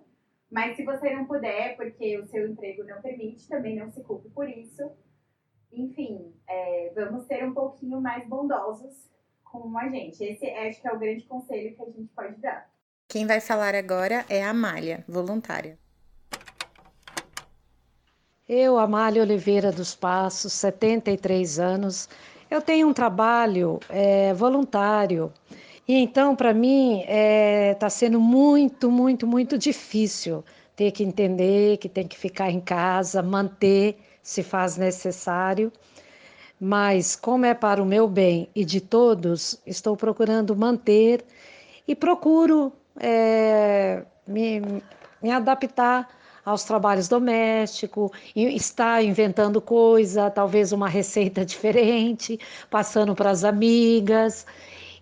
Mas se você não puder, porque o seu emprego não permite, também não se culpe por isso. Enfim, é, vamos ser um pouquinho mais bondosos com a gente. Esse acho que é o grande conselho que a gente pode dar. Quem vai falar agora é a Amália, voluntária. Eu, Amália Oliveira dos Passos, 73 anos, eu tenho um trabalho é, voluntário. E então, para mim, está é, tá sendo muito, muito, muito difícil ter que entender que tem que ficar em casa, manter se faz necessário. Mas, como é para o meu bem e de todos, estou procurando manter e procuro é, me, me adaptar aos trabalhos domésticos, estar inventando coisa, talvez uma receita diferente, passando para as amigas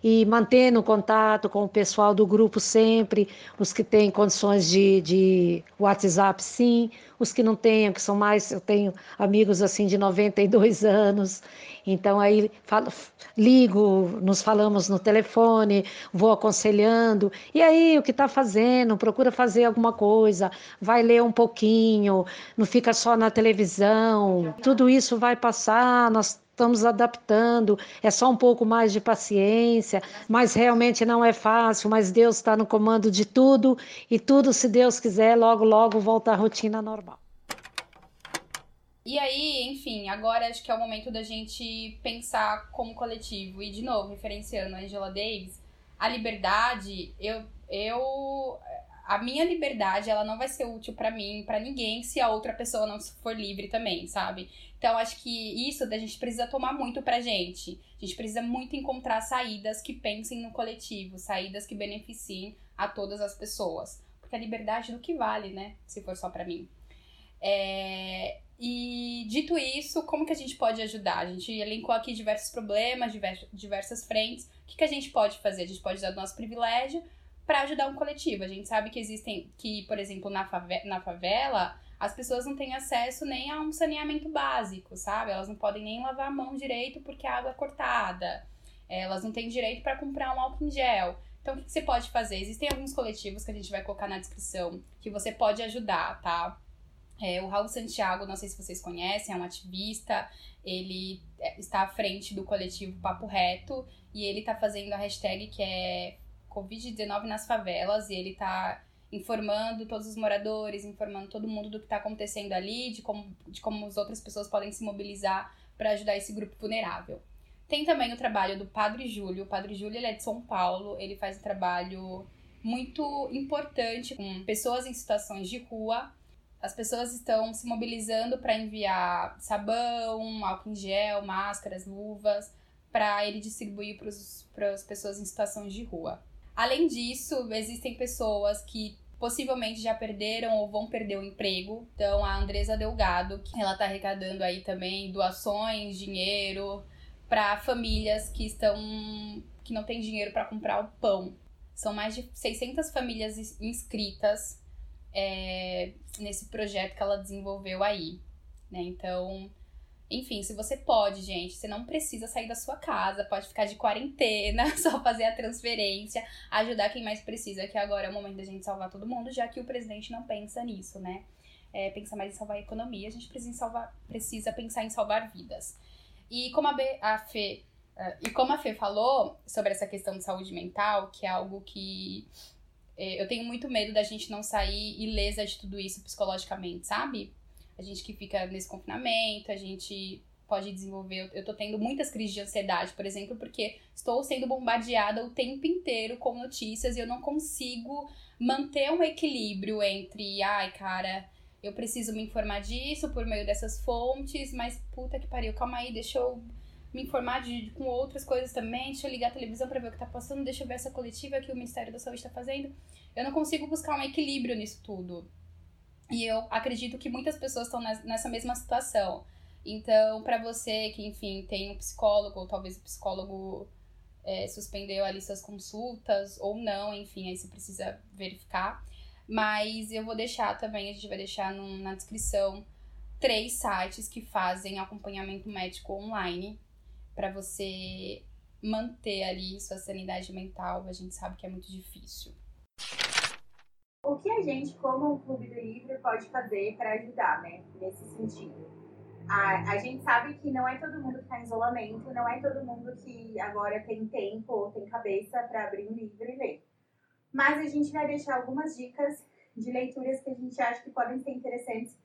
e mantendo contato com o pessoal do grupo sempre, os que têm condições de, de WhatsApp, sim, os que não têm, que são mais, eu tenho amigos assim de 92 anos, então aí falo, ligo, nos falamos no telefone, vou aconselhando, e aí o que está fazendo, procura fazer alguma coisa, vai ler um pouquinho, não fica só na televisão, tudo isso vai passar, nós estamos adaptando, é só um pouco mais de paciência, mas realmente não é fácil, mas Deus está no comando de tudo e tudo, se Deus quiser, logo, logo volta à rotina normal. E aí, enfim, agora acho que é o momento da gente pensar como coletivo. E, de novo, referenciando a Angela Davis, a liberdade, eu, eu a minha liberdade ela não vai ser útil para mim, para ninguém, se a outra pessoa não for livre também, sabe? Então acho que isso a gente precisa tomar muito pra gente. A gente precisa muito encontrar saídas que pensem no coletivo, saídas que beneficiem a todas as pessoas, porque a liberdade do que vale, né? Se for só para mim. É... E dito isso, como que a gente pode ajudar? A gente elencou aqui diversos problemas, diversas frentes. O que, que a gente pode fazer? A gente pode usar do nosso privilégio para ajudar um coletivo. A gente sabe que existem, que, por exemplo, na, na favela, as pessoas não têm acesso nem a um saneamento básico, sabe? Elas não podem nem lavar a mão direito porque a água é cortada. Elas não têm direito para comprar um álcool em gel. Então, o que você pode fazer? Existem alguns coletivos que a gente vai colocar na descrição que você pode ajudar, tá? É, o Raul Santiago, não sei se vocês conhecem, é um ativista, ele é, está à frente do coletivo Papo Reto e ele está fazendo a hashtag que é Covid-19 nas favelas e ele está informando todos os moradores, informando todo mundo do que está acontecendo ali, de como, de como as outras pessoas podem se mobilizar para ajudar esse grupo vulnerável. Tem também o trabalho do Padre Júlio. O Padre Júlio ele é de São Paulo, ele faz um trabalho muito importante com pessoas em situações de rua. As pessoas estão se mobilizando para enviar sabão, álcool em gel, máscaras, luvas, para ele distribuir para as pessoas em situações de rua. Além disso, existem pessoas que possivelmente já perderam ou vão perder o emprego. Então, a Andresa Delgado, ela está arrecadando aí também doações, dinheiro para famílias que estão que não têm dinheiro para comprar o pão. São mais de 600 famílias inscritas é, nesse projeto que ela desenvolveu aí. Né? Então, enfim, se você pode, gente, você não precisa sair da sua casa, pode ficar de quarentena, só fazer a transferência, ajudar quem mais precisa, que agora é o momento da gente salvar todo mundo, já que o presidente não pensa nisso, né? É, pensa mais em salvar a economia, a gente precisa, salvar, precisa pensar em salvar vidas. E como a, B, a Fê, uh, e como a Fê falou sobre essa questão de saúde mental, que é algo que é, eu tenho muito medo da gente não sair ilesa de tudo isso psicologicamente, sabe? A gente que fica nesse confinamento, a gente pode desenvolver. Eu tô tendo muitas crises de ansiedade, por exemplo, porque estou sendo bombardeada o tempo inteiro com notícias e eu não consigo manter um equilíbrio entre, ai, cara, eu preciso me informar disso por meio dessas fontes, mas puta que pariu, calma aí, deixa eu me informar de, com outras coisas também, deixa eu ligar a televisão para ver o que tá passando, deixa eu ver essa coletiva que o Ministério da Saúde está fazendo. Eu não consigo buscar um equilíbrio nisso tudo. E eu acredito que muitas pessoas estão nessa mesma situação. Então, para você que, enfim, tem um psicólogo, ou talvez o psicólogo é, suspendeu ali suas consultas, ou não, enfim, aí você precisa verificar. Mas eu vou deixar também, a gente vai deixar no, na descrição três sites que fazem acompanhamento médico online para você manter ali sua sanidade mental. A gente sabe que é muito difícil. O que a gente, como o Clube do Livro, pode fazer para ajudar, né, nesse sentido? A, a gente sabe que não é todo mundo que está em isolamento, não é todo mundo que agora tem tempo ou tem cabeça para abrir um livro e ler. Mas a gente vai deixar algumas dicas de leituras que a gente acha que podem ser interessantes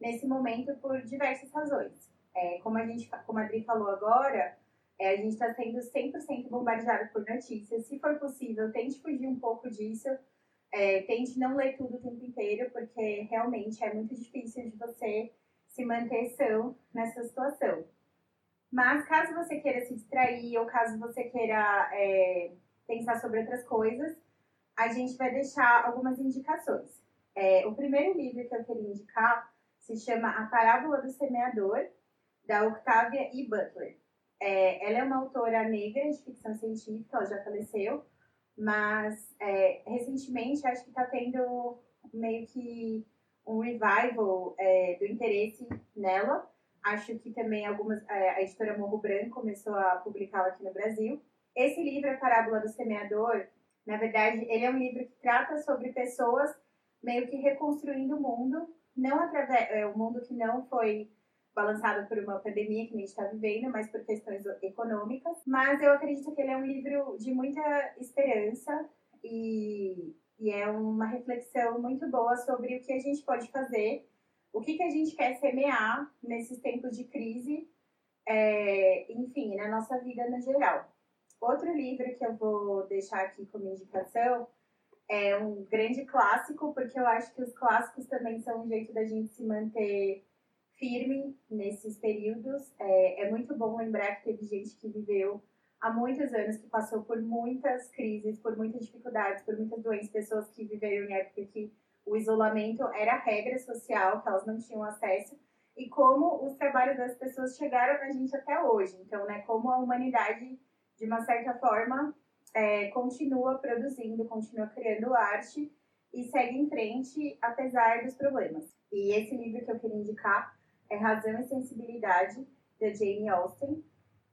nesse momento por diversas razões. É, como a gente, como a Adri falou agora, é, a gente está sendo 100% bombardeado por notícias. Se for possível, tente fugir um pouco disso. É, tente não ler tudo o tempo inteiro, porque realmente é muito difícil de você se manter são nessa situação. Mas caso você queira se distrair ou caso você queira é, pensar sobre outras coisas, a gente vai deixar algumas indicações. É, o primeiro livro que eu queria indicar se chama A Parábola do Semeador, da Octavia E. Butler. É, ela é uma autora negra de ficção científica, ela já faleceu, mas é, recentemente acho que está tendo meio que um revival é, do interesse nela. Acho que também algumas é, a editora Morro Branco começou a publicá-la aqui no Brasil. Esse livro, A Parábola do Semeador, na verdade, ele é um livro que trata sobre pessoas meio que reconstruindo o mundo, não através é, o mundo que não foi balançado por uma pandemia que a gente está vivendo, mas por questões econômicas. Mas eu acredito que ele é um livro de muita esperança e, e é uma reflexão muito boa sobre o que a gente pode fazer, o que, que a gente quer semear nesses tempos de crise, é, enfim, na nossa vida no geral. Outro livro que eu vou deixar aqui como indicação é um grande clássico, porque eu acho que os clássicos também são um jeito da gente se manter firme nesses períodos. É, é muito bom lembrar que teve gente que viveu há muitos anos, que passou por muitas crises, por muitas dificuldades, por muitas doenças, pessoas que viveram em época que o isolamento era regra social, que elas não tinham acesso, e como os trabalhos das pessoas chegaram na gente até hoje. Então, né, como a humanidade, de uma certa forma, é, continua produzindo, continua criando arte e segue em frente, apesar dos problemas. E esse livro que eu queria indicar é Razão e Sensibilidade, da Jane Austen.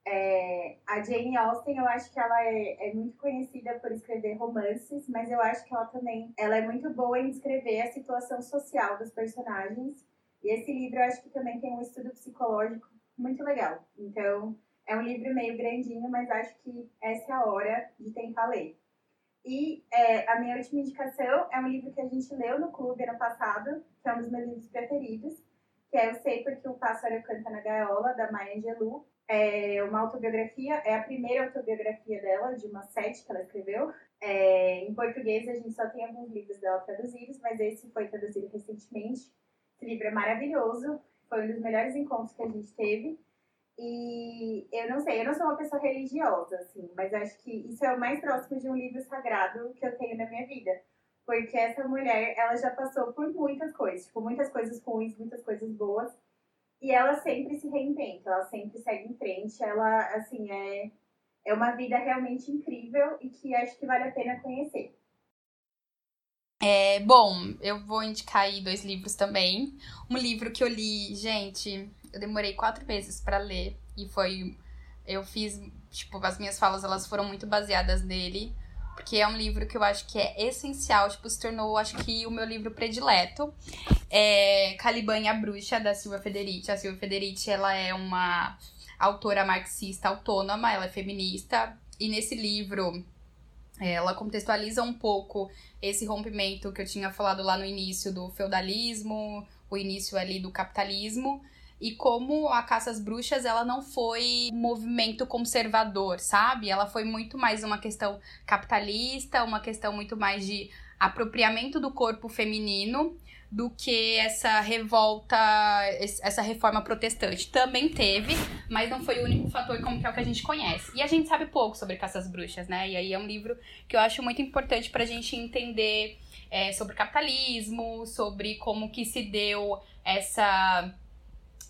É, a Jane Austen, eu acho que ela é, é, muito conhecida por escrever romances, mas eu acho que ela também ela é muito boa em descrever a situação social dos personagens. E esse livro eu acho que também tem um estudo psicológico muito legal. Então, é um livro meio grandinho, mas acho que essa é a hora de tentar ler. E é, a minha última indicação é um livro que a gente leu no clube ano passado, que é um dos meus livros preferidos, que é Eu Sei Porque o Pássaro Canta na Gaiola, da Maya Angelou. É uma autobiografia, é a primeira autobiografia dela, de uma sete que ela escreveu. É, em português a gente só tem alguns livros dela traduzidos, mas esse foi traduzido recentemente. Esse livro é maravilhoso, foi um dos melhores encontros que a gente teve. E eu não sei, eu não sou uma pessoa religiosa, assim, mas acho que isso é o mais próximo de um livro sagrado que eu tenho na minha vida. Porque essa mulher, ela já passou por muitas coisas, tipo, muitas coisas ruins, muitas coisas boas. E ela sempre se reinventa, ela sempre segue em frente. Ela, assim, é, é uma vida realmente incrível e que acho que vale a pena conhecer. É, bom, eu vou indicar aí dois livros também. Um livro que eu li, gente, eu demorei quatro meses para ler e foi. Eu fiz, tipo, as minhas falas elas foram muito baseadas nele porque é um livro que eu acho que é essencial, tipo, se tornou, acho que, o meu livro predileto. É Caliban e a Bruxa, da Silvia Federici. A Silvia Federici, ela é uma autora marxista autônoma, ela é feminista, e nesse livro Ela contextualiza um pouco esse rompimento que eu tinha falado lá no início do feudalismo, o início ali do capitalismo, e como a caça às bruxas ela não foi um movimento conservador, sabe? Ela foi muito mais uma questão capitalista, uma questão muito mais de apropriamento do corpo feminino do que essa revolta, essa reforma protestante. Também teve, mas não foi o único fator como que é o que a gente conhece. E a gente sabe pouco sobre caças bruxas, né? E aí é um livro que eu acho muito importante pra gente entender é, sobre capitalismo, sobre como que se deu essa,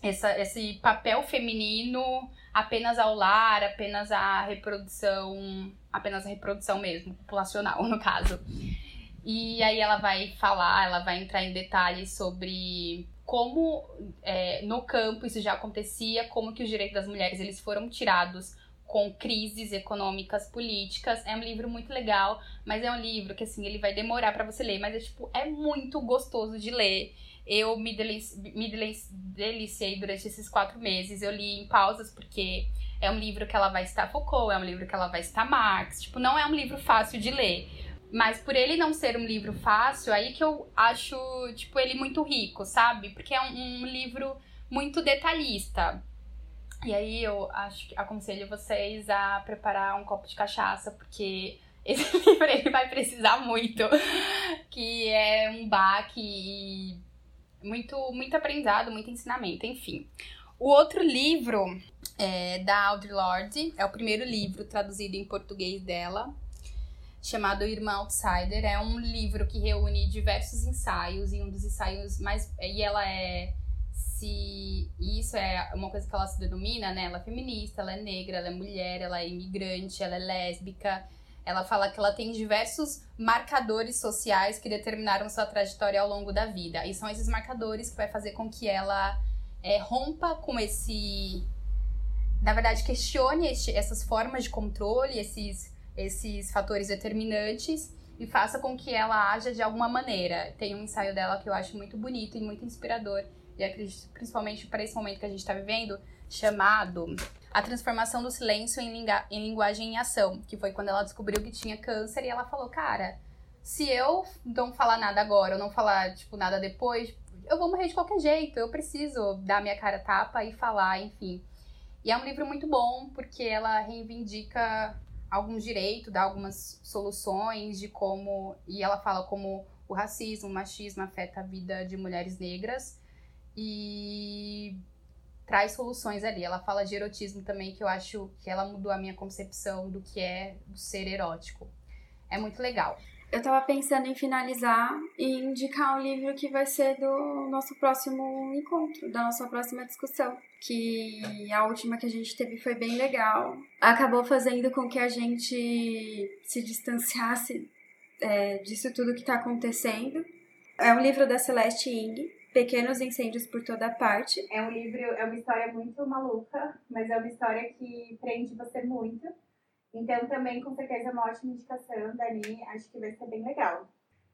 essa, esse papel feminino apenas ao lar, apenas a reprodução, apenas a reprodução mesmo, populacional no caso. E aí ela vai falar, ela vai entrar em detalhes sobre como é, no campo isso já acontecia, como que os direitos das mulheres eles foram tirados com crises econômicas, políticas. É um livro muito legal, mas é um livro que assim ele vai demorar para você ler, mas é tipo é muito gostoso de ler. Eu me, delici me deliciei durante esses quatro meses. Eu li em pausas porque é um livro que ela vai estar Foucault, é um livro que ela vai estar Marx. Tipo, não é um livro fácil de ler. Mas por ele não ser um livro fácil, aí que eu acho, tipo, ele muito rico, sabe? Porque é um, um livro muito detalhista. E aí eu acho que aconselho vocês a preparar um copo de cachaça, porque esse livro ele vai precisar muito. Que é um baque e muito, muito aprendizado, muito ensinamento, enfim. O outro livro é da Audre Lorde, é o primeiro livro traduzido em português dela chamado Irmã Outsider. É um livro que reúne diversos ensaios, e um dos ensaios mais. E ela é. Se. Isso é uma coisa que ela se denomina, né? Ela é feminista, ela é negra, ela é mulher, ela é imigrante, ela é lésbica. Ela fala que ela tem diversos marcadores sociais que determinaram sua trajetória ao longo da vida. E são esses marcadores que vai fazer com que ela é, rompa com esse. Na verdade, questione este, essas formas de controle, esses esses fatores determinantes e faça com que ela haja de alguma maneira. Tem um ensaio dela que eu acho muito bonito e muito inspirador, e acredito principalmente para esse momento que a gente está vivendo, chamado A Transformação do Silêncio em, em Linguagem em Ação, que foi quando ela descobriu que tinha câncer e ela falou, cara, se eu não falar nada agora, ou não falar, tipo, nada depois, eu vou morrer de qualquer jeito, eu preciso dar minha cara tapa e falar, enfim. E é um livro muito bom, porque ela reivindica alguns direitos, dá algumas soluções de como. E ela fala como o racismo, o machismo afeta a vida de mulheres negras e traz soluções ali. Ela fala de erotismo também, que eu acho que ela mudou a minha concepção do que é ser erótico. É muito legal. Eu tava pensando em finalizar e indicar um livro que vai ser do nosso próximo encontro, da nossa próxima discussão. Que a última que a gente teve foi bem legal. Acabou fazendo com que a gente se distanciasse é, disso tudo que tá acontecendo. É um livro da Celeste Ing, Pequenos Incêndios por Toda Parte. É um livro, é uma história muito maluca, mas é uma história que prende você muito. Então, também, com certeza, é uma ótima indicação, Dani. Acho que vai ser bem legal.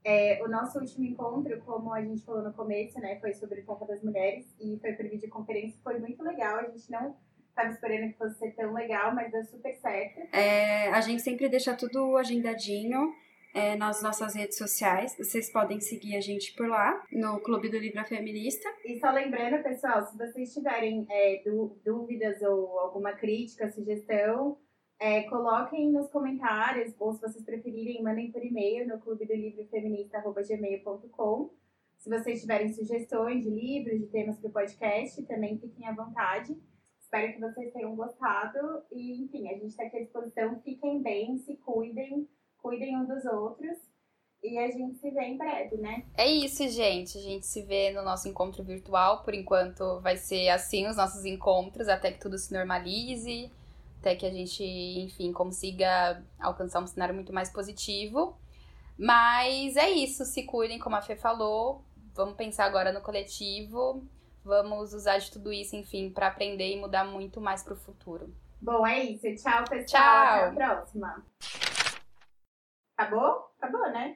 É, o nosso último encontro, como a gente falou no começo, né, foi sobre o Copa das Mulheres e foi por videoconferência. Foi muito legal. A gente não estava esperando que fosse ser tão legal, mas deu super certo. É, a gente sempre deixa tudo agendadinho. É, nas nossas redes sociais. Vocês podem seguir a gente por lá, no Clube do Livro Feminista. E só lembrando, pessoal, se vocês tiverem é, dúvidas ou alguma crítica, sugestão, é, coloquem nos comentários, ou se vocês preferirem, mandem por e-mail no clube do livro feminista.gmail.com. Se vocês tiverem sugestões de livros, de temas para o podcast, também fiquem à vontade. Espero que vocês tenham gostado. E, enfim, a gente está aqui à disposição. Fiquem bem, se cuidem, cuidem um dos outros. E a gente se vê em breve, né? É isso, gente. A gente se vê no nosso encontro virtual. Por enquanto vai ser assim os nossos encontros, até que tudo se normalize até que a gente, enfim, consiga alcançar um cenário muito mais positivo. Mas é isso, se cuidem, como a Fê falou. Vamos pensar agora no coletivo. Vamos usar de tudo isso, enfim, para aprender e mudar muito mais pro futuro. Bom, é isso. Tchau, pessoal. Tchau. Até a próxima. Acabou? Acabou, né?